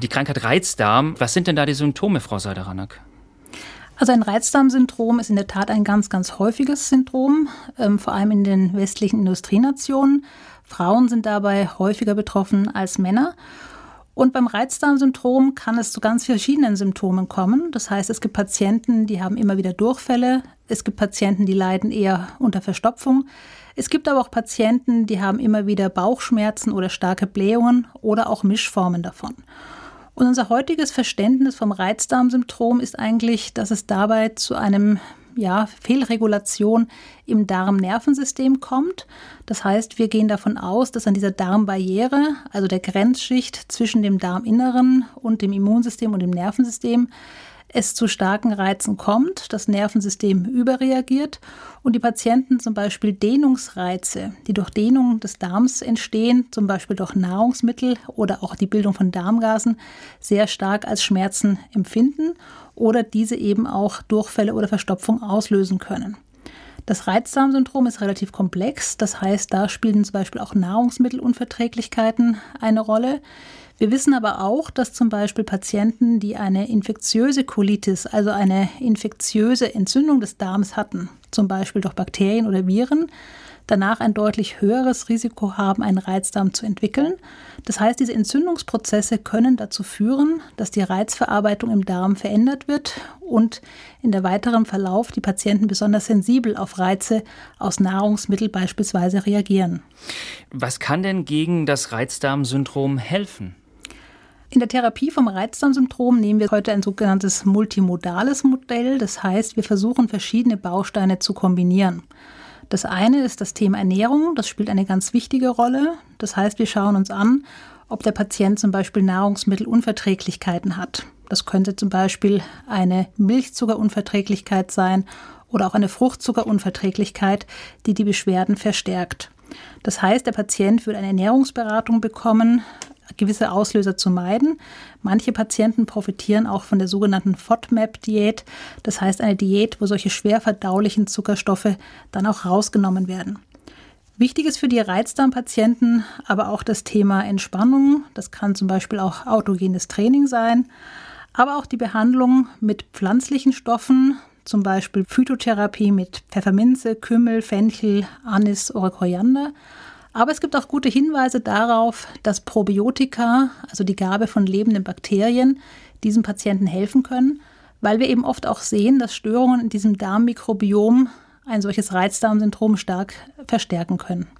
Die Krankheit Reizdarm, was sind denn da die Symptome, Frau Seideranak? Also ein Reizdarmsyndrom ist in der Tat ein ganz, ganz häufiges Syndrom, ähm, vor allem in den westlichen Industrienationen. Frauen sind dabei häufiger betroffen als Männer. Und beim Reizdarmsyndrom kann es zu ganz verschiedenen Symptomen kommen. Das heißt, es gibt Patienten, die haben immer wieder Durchfälle. Es gibt Patienten, die leiden eher unter Verstopfung. Es gibt aber auch Patienten, die haben immer wieder Bauchschmerzen oder starke Blähungen oder auch Mischformen davon. Und unser heutiges Verständnis vom Reizdarmsyndrom ist eigentlich, dass es dabei zu einem ja, Fehlregulation im Darmnervensystem kommt. Das heißt, wir gehen davon aus, dass an dieser Darmbarriere, also der Grenzschicht zwischen dem Darminneren und dem Immunsystem und dem Nervensystem, es zu starken Reizen kommt, das Nervensystem überreagiert und die Patienten zum Beispiel Dehnungsreize, die durch Dehnung des Darms entstehen, zum Beispiel durch Nahrungsmittel oder auch die Bildung von Darmgasen, sehr stark als Schmerzen empfinden oder diese eben auch Durchfälle oder Verstopfung auslösen können. Das Reizdarmsyndrom ist relativ komplex, das heißt, da spielen zum Beispiel auch Nahrungsmittelunverträglichkeiten eine Rolle. Wir wissen aber auch, dass zum Beispiel Patienten, die eine infektiöse Colitis, also eine infektiöse Entzündung des Darms hatten, zum Beispiel durch Bakterien oder Viren, danach ein deutlich höheres Risiko haben, einen Reizdarm zu entwickeln. Das heißt, diese Entzündungsprozesse können dazu führen, dass die Reizverarbeitung im Darm verändert wird und in der weiteren Verlauf die Patienten besonders sensibel auf Reize aus Nahrungsmitteln beispielsweise reagieren. Was kann denn gegen das Reizdarmsyndrom helfen? In der Therapie vom Reizdarmsyndrom nehmen wir heute ein sogenanntes multimodales Modell. Das heißt, wir versuchen verschiedene Bausteine zu kombinieren. Das eine ist das Thema Ernährung. Das spielt eine ganz wichtige Rolle. Das heißt, wir schauen uns an, ob der Patient zum Beispiel Nahrungsmittelunverträglichkeiten hat. Das könnte zum Beispiel eine Milchzuckerunverträglichkeit sein oder auch eine Fruchtzuckerunverträglichkeit, die die Beschwerden verstärkt. Das heißt, der Patient würde eine Ernährungsberatung bekommen, gewisse Auslöser zu meiden. Manche Patienten profitieren auch von der sogenannten FODMAP-Diät, das heißt eine Diät, wo solche schwer verdaulichen Zuckerstoffe dann auch rausgenommen werden. Wichtig ist für die Reizdarmpatienten aber auch das Thema Entspannung. Das kann zum Beispiel auch autogenes Training sein, aber auch die Behandlung mit pflanzlichen Stoffen, zum Beispiel Phytotherapie mit Pfefferminze, Kümmel, Fenchel, Anis oder Koriander aber es gibt auch gute Hinweise darauf, dass Probiotika, also die Gabe von lebenden Bakterien, diesen Patienten helfen können, weil wir eben oft auch sehen, dass Störungen in diesem Darmmikrobiom ein solches Reizdarmsyndrom stark verstärken können.